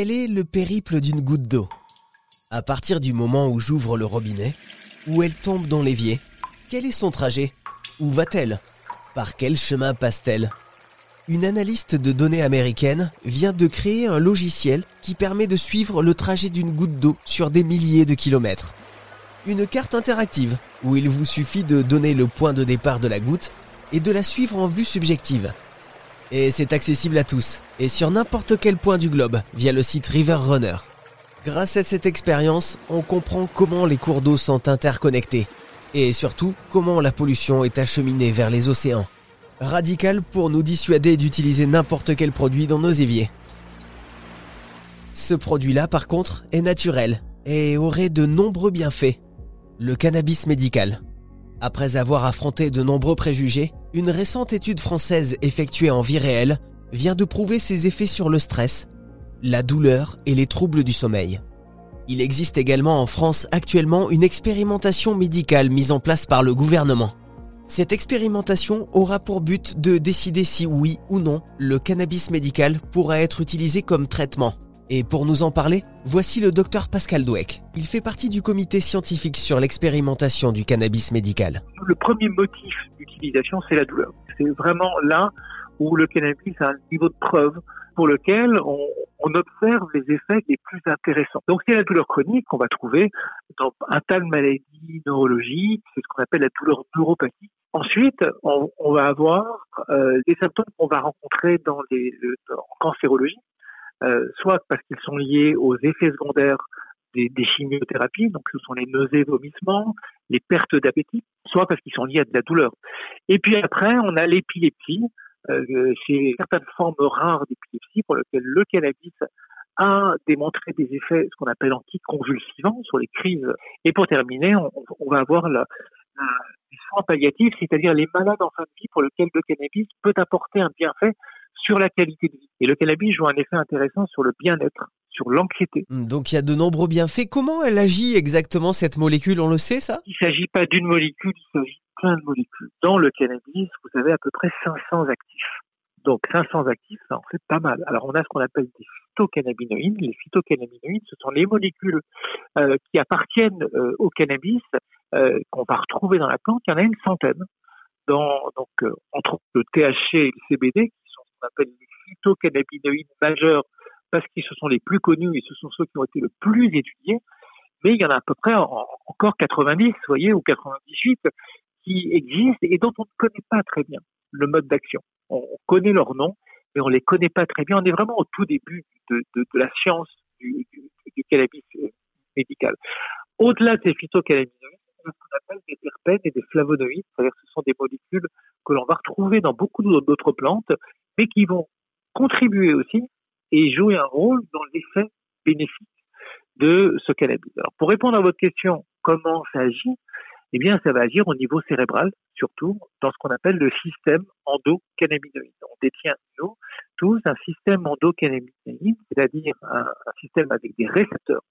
Quel est le périple d'une goutte d'eau? À partir du moment où j'ouvre le robinet, où elle tombe dans l'évier, quel est son trajet? Où va-t-elle? Par quel chemin passe-t-elle? Une analyste de données américaine vient de créer un logiciel qui permet de suivre le trajet d'une goutte d'eau sur des milliers de kilomètres. Une carte interactive où il vous suffit de donner le point de départ de la goutte et de la suivre en vue subjective. Et c'est accessible à tous, et sur n'importe quel point du globe, via le site River Runner. Grâce à cette expérience, on comprend comment les cours d'eau sont interconnectés, et surtout comment la pollution est acheminée vers les océans. Radical pour nous dissuader d'utiliser n'importe quel produit dans nos éviers. Ce produit-là, par contre, est naturel et aurait de nombreux bienfaits. Le cannabis médical. Après avoir affronté de nombreux préjugés, une récente étude française effectuée en vie réelle vient de prouver ses effets sur le stress, la douleur et les troubles du sommeil. Il existe également en France actuellement une expérimentation médicale mise en place par le gouvernement. Cette expérimentation aura pour but de décider si oui ou non le cannabis médical pourra être utilisé comme traitement. Et pour nous en parler, voici le docteur Pascal Dweck. Il fait partie du comité scientifique sur l'expérimentation du cannabis médical. Le premier motif d'utilisation, c'est la douleur. C'est vraiment là où le cannabis a un niveau de preuve pour lequel on, observe les effets les plus intéressants. Donc c'est la douleur chronique qu'on va trouver dans un tas de maladies neurologiques, c'est ce qu'on appelle la douleur neuropathique. Ensuite, on, va avoir euh, des symptômes qu'on va rencontrer dans en cancérologie, euh, soit parce qu'ils sont liés aux effets secondaires des, chimiothérapies, donc ce sont les nausées, vomissements, les pertes d'appétit, soit parce qu'ils sont liés à de la douleur. Et puis après, on a l'épilepsie, euh, c'est certaines formes rares d'épilepsie pour lesquelles le cannabis a démontré des effets, ce qu'on appelle anticonvulsivants sur les crises. Et pour terminer, on, on va avoir la, la, les c'est-à-dire les malades en fin de vie pour lesquels le cannabis peut apporter un bienfait sur la qualité de vie. Et le cannabis joue un effet intéressant sur le bien-être, sur l'anxiété. Donc il y a de nombreux bienfaits. Comment elle agit exactement cette molécule? On le sait ça? Il ne s'agit pas d'une molécule, il s'agit de plein de molécules. Dans le cannabis, vous avez à peu près 500 actifs. Donc 500 actifs, ça en fait pas mal. Alors on a ce qu'on appelle des phytocannabinoïdes. Les phytocannabinoïdes, ce sont les molécules euh, qui appartiennent euh, au cannabis, euh, qu'on va retrouver dans la plante. Il y en a une centaine. Dans, donc entre le THC et le CBD, qui qu'on appelle les phytocannabinoïdes majeurs, parce qu'ils sont les plus connus et ce sont ceux qui ont été le plus étudiés. Mais il y en a à peu près en, encore 90, vous voyez, ou 98 qui existent et dont on ne connaît pas très bien le mode d'action. On, connaît leur nom, mais on les connaît pas très bien. On est vraiment au tout début de, de, la science du, du, cannabis euh, médical. Au-delà de ces phytocannabinoïdes, ce qu'on appelle des terpènes et des flavonoïdes, c'est-à-dire ce sont des molécules que l'on va retrouver dans beaucoup d'autres plantes, mais qui vont contribuer aussi et jouer un rôle dans l'effet bénéfique de ce cannabis. Alors, pour répondre à votre question, comment ça agit? Eh bien, ça va agir au niveau cérébral, surtout dans ce qu'on appelle le système endocannabinoïde. On détient, tous, un système endocannabinoïde, c'est-à-dire un, système avec des récepteurs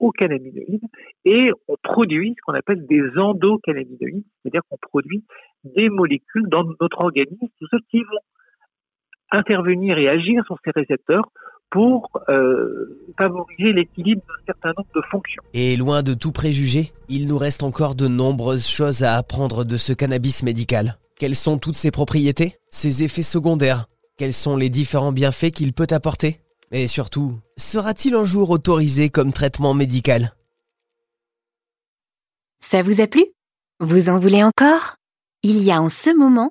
aux cannabinoïdes et on produit ce qu'on appelle des endocannabinoïdes, c'est-à-dire qu'on produit des molécules dans notre organisme, tout ce qui vont intervenir et agir sur ces récepteurs pour euh, favoriser l'équilibre d'un certain nombre de fonctions. Et loin de tout préjugé, il nous reste encore de nombreuses choses à apprendre de ce cannabis médical. Quelles sont toutes ses propriétés, ses effets secondaires Quels sont les différents bienfaits qu'il peut apporter? Et surtout, sera-t-il un jour autorisé comme traitement médical? Ça vous a plu? Vous en voulez encore? Il y a en ce moment